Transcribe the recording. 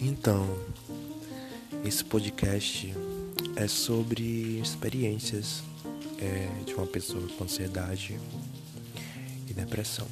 Então, esse podcast é sobre experiências é, de uma pessoa com ansiedade e depressão.